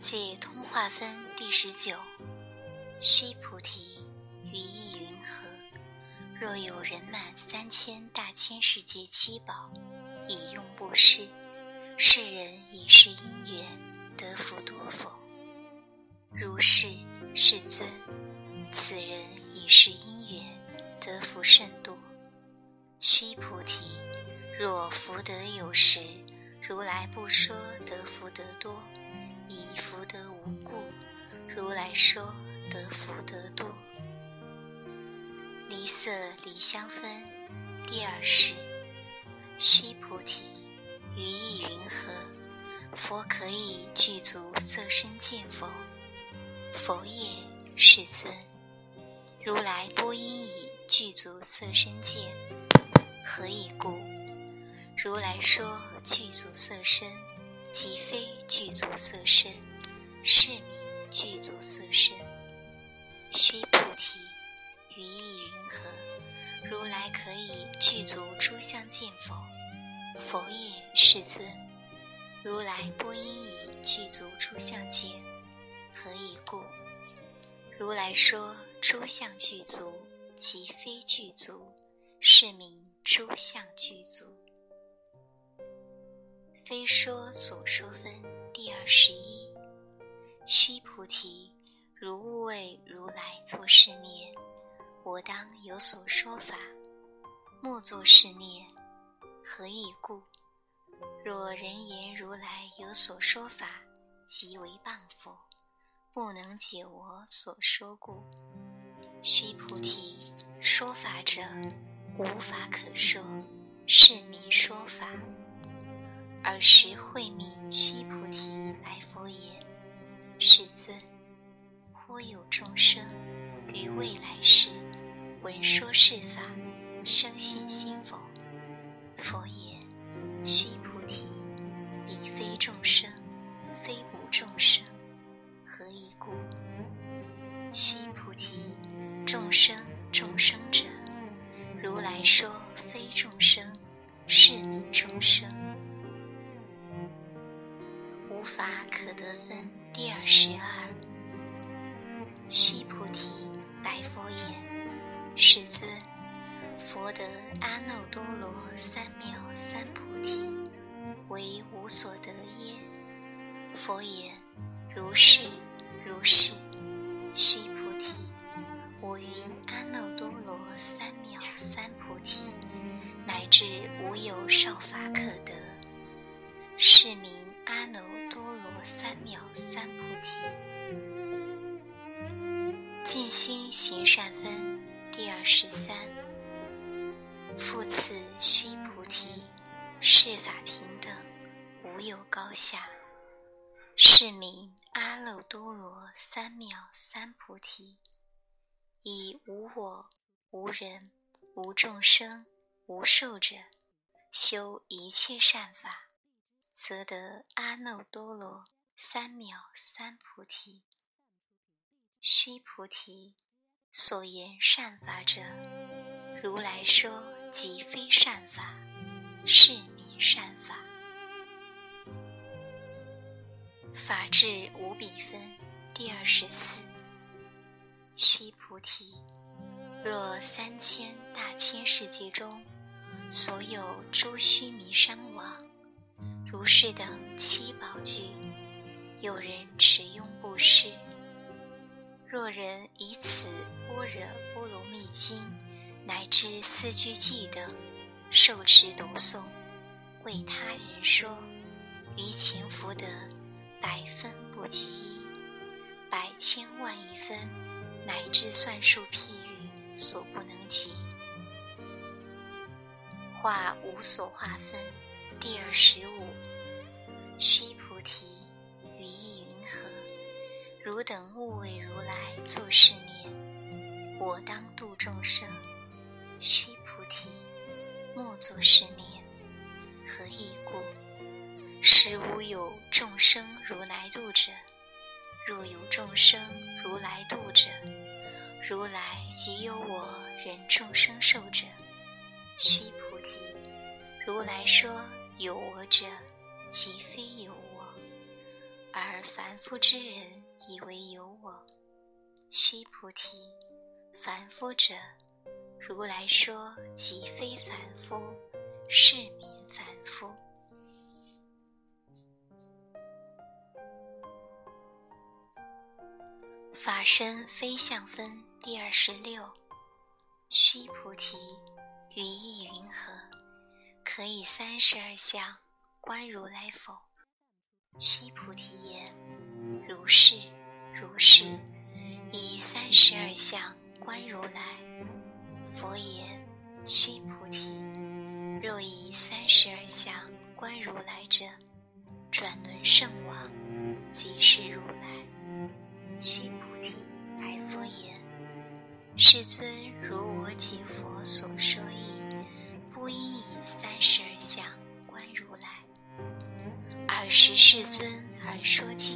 界通化分第十九。须菩提，于意云何？若有人满三千大千世界七宝，以用布施，世人以是因缘得福多否？如是，世尊。此人以是因缘得福甚多。须菩提，若福德有时，如来不说得福德多，以，如来说得福德多。离色离香分第二世。须菩提，于意云何？佛可以具足色身见否？佛也，世尊。如来波音以具足色身见，何以故？如来说具足色身，即非具足色身，是名具足色身。须菩提，于意云何？如来可以具足诸相见否？佛也，世尊。如来不应以具足诸相见，何以故？如来说。诸相具足，即非具足，是名诸相具足。非说所说分第二十一。须菩提，如勿为如来作是念：我当有所说法，莫作是念。何以故？若人言如来有所说法，即为谤佛，不能解我所说故。须菩提，说法者，无法可说，是名说法。尔时慧命须菩提白佛言：“世尊，忽有众生于未来世闻说是法，生信心否？”佛言：“须菩提，彼非众生，非无众生，世尊，佛得阿耨多罗三藐三菩提，为无所得耶？佛言：如是，如是。须菩提。我云阿耨多罗三藐三菩提，乃至无有少法可得，是名阿耨多罗三藐三菩提。见心行善分第二十三。复次，须菩提，世法平等，无有高下，是名阿耨多罗三藐三菩提。以无我、无人、无众生、无寿者，修一切善法，则得阿耨多罗三藐三菩提。须菩提，所言善法者，如来说即非善法，是名善法。法智无比分第二十四。须菩提，若三千大千世界中，所有诸须弥山王，如是等七宝具，有人持用布施。若人以此般若波罗蜜经，乃至四句偈等，受持读诵，为他人说，于前福德百分不及一，百千万亿分。乃至算数譬喻所不能及，化无所化分第二十五。须菩提，汝等勿为如来作是念：我当度众生。须菩提，莫作是念。何以故？实无有众生如来度者。若有众生如来度者，如来即有我人众生寿者。须菩提，如来说有我者，即非有我，而凡夫之人以为有我。须菩提，凡夫者，如来说即非凡夫，是名凡夫。法身非相分第二十六。须菩提，于意云何？可以三十二相观如来否？须菩提言：如是，如是。以三十二相观如来。佛言：须菩提，若以三十二相观如来者，转轮圣王即是如来。须菩提，白佛言：世尊，如我解佛所说义，不应以三十二相观如来。尔时世尊而说偈：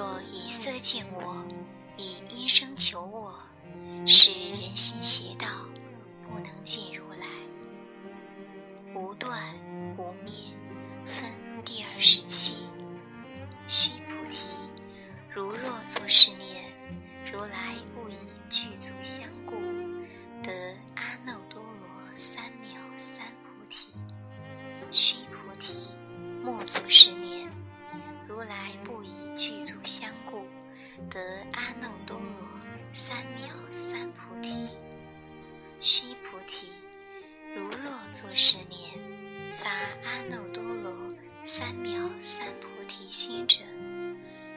若以色见我，以音声求我，使人心邪道，不能见如来。无断作是念，发阿耨多罗三藐三菩提心者，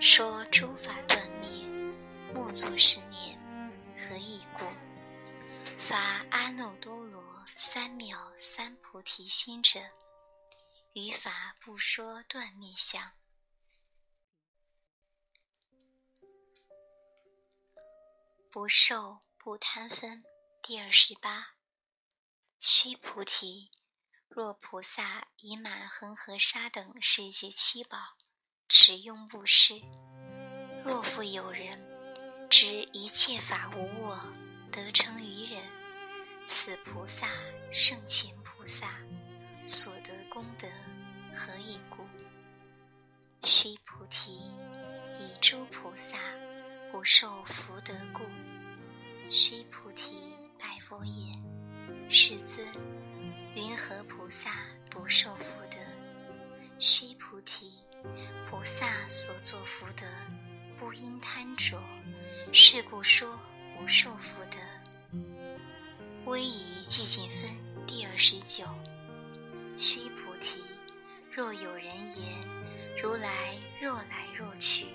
说诸法断灭，莫作是念，何以故？发阿耨多罗三藐三菩提心者，于法不说断灭相。不受不贪分第二十八。须菩提，若菩萨以满恒河沙等世界七宝持用布施，若复有人知一切法无我，得成于人，此菩萨胜前菩萨所得功德何以故？须菩提，以诸菩萨。不受福德故，须菩提，白佛言：“世尊，云何菩萨不受福德？”须菩提，菩萨所作福德，不应贪着，是故说不受福德。威仪寂静分第二十九。须菩提，若有人言：“如来若来若去，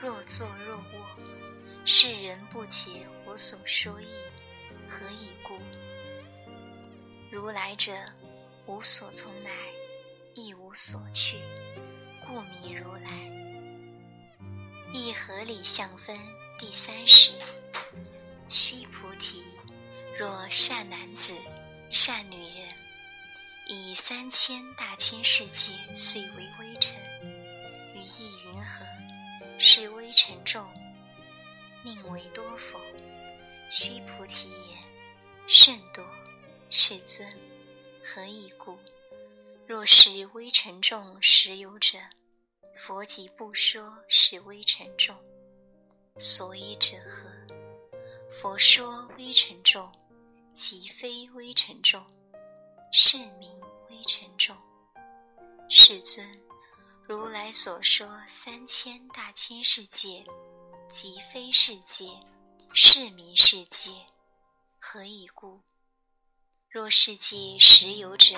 若坐若卧。”世人不解我所说意，何以故？如来者，无所从来，亦无所去，故名如来。一合理相分第三十。须菩提，若善男子、善女人，以三千大千世界遂为微尘，于意云何？是微尘众。宁为多否？须菩提言：甚多。世尊，何以故？若是微尘众实有者，佛即不说是微尘众。所以者何？佛说微尘众，即非微尘众，是名微尘众。世尊，如来所说三千大千世界。即非世界，是名世界。何以故？若世界实有者，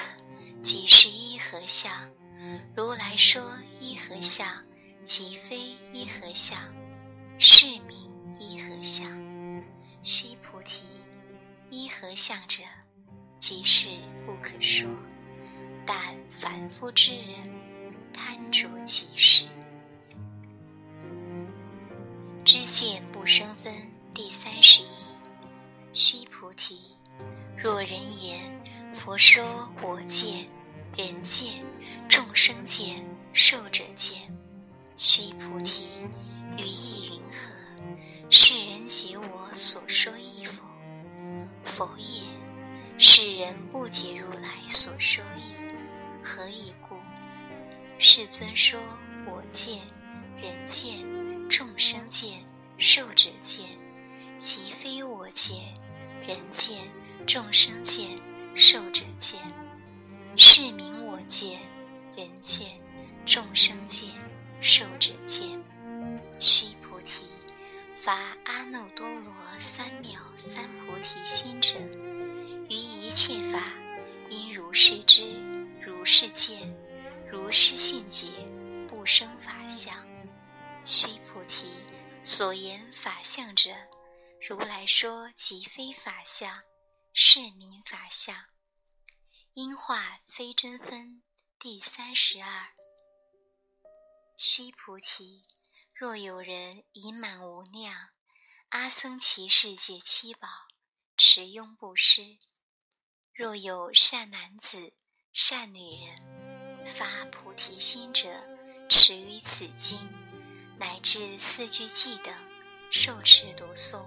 即是一合相。如来说一合相，即非一合相，是名一合相。须菩提，一合相者，即是不可说。但凡夫之人，贪着即是。知见不生分第三十一。须菩提，若人言佛说我见、人见、众生见、寿者见，须菩提，于意云何？世人解我所说义否？否也。世人不解如来所说义，何以故？世尊说我见、人见；众生见；寿者见。其非我见，人见；众生见；寿者见。是名我见，人见；众生见；寿者见。须菩提，发阿耨多罗三藐三菩提心者，于一切法，应如是知，如是见，如是信解，不生法相。须菩提，所言法相者，如来说即非法相，是名法相。因化非真分第三十二。须菩提，若有人以满无量阿僧祇世界七宝持用布施，若有善男子、善女人发菩提心者，持于此经乃至四句偈等，受持读诵，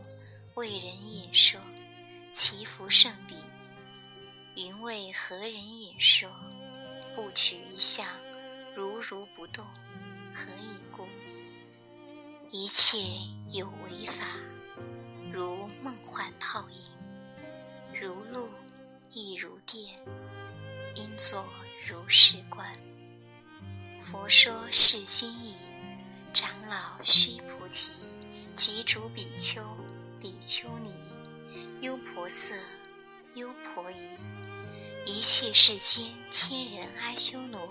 为人演说，祈福圣彼。云为何人演说？不取一相，如如不动。何以故？一切有为法，如梦幻泡影，如露亦如电，应作如是观。佛说是经已，长老须菩提，及诸比丘、比丘尼、优婆塞、优婆夷，一切世间天人阿修罗，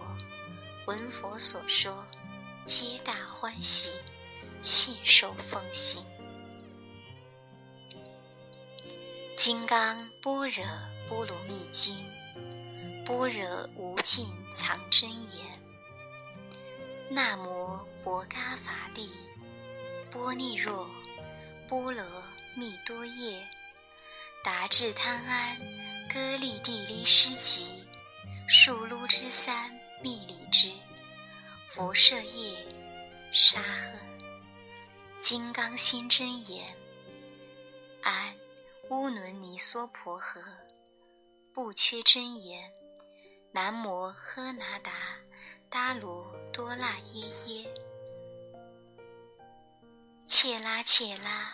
闻佛所说。皆大欢喜，信受奉行。《金刚般若波罗蜜经》，般若无尽藏真言。那摩薄伽伐帝，波尼若波罗蜜多夜，达至贪安歌利地利师集，树撸之三密里之。佛舍业沙赫，金刚心真言，安乌伦尼娑婆诃，不缺真言，南摩诃那达达罗多那耶耶，切拉切拉，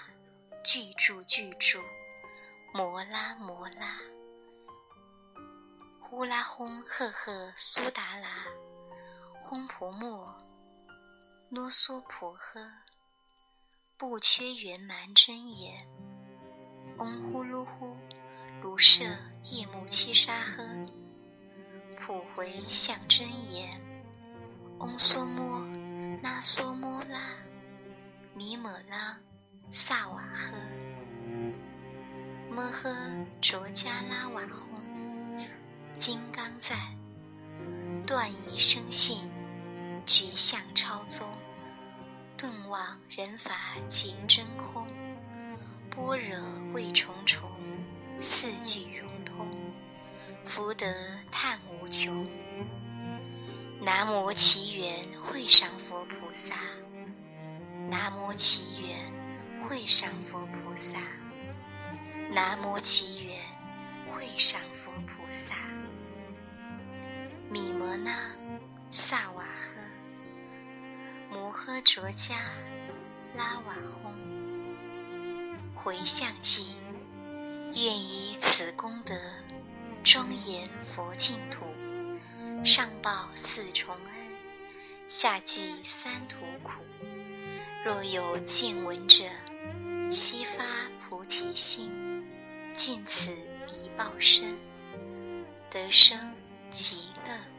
具住具住，摩拉摩拉，呼啦轰赫赫苏达拉。空婆莫，啰嗦婆诃，不缺圆满真言。嗡呼噜呼，卢舍夜幕七沙诃，普回向真言。嗡梭摩，那梭摩拉，弥摩拉，萨瓦诃，摩诃卓迦拉瓦吽，金刚赞，断疑生信。觉相超宗，顿忘人法即真空，般若味重重，四句融通，福德叹无穷。南无祈愿会上佛菩萨，南无祈愿会上佛菩萨，南无奇缘会上佛菩萨，弥摩那萨瓦诃。摩诃卓迦拉瓦轰，回向偈，愿以此功德庄严佛净土，上报四重恩，下济三途苦。若有见闻者，悉发菩提心，尽此一报身，得生极乐。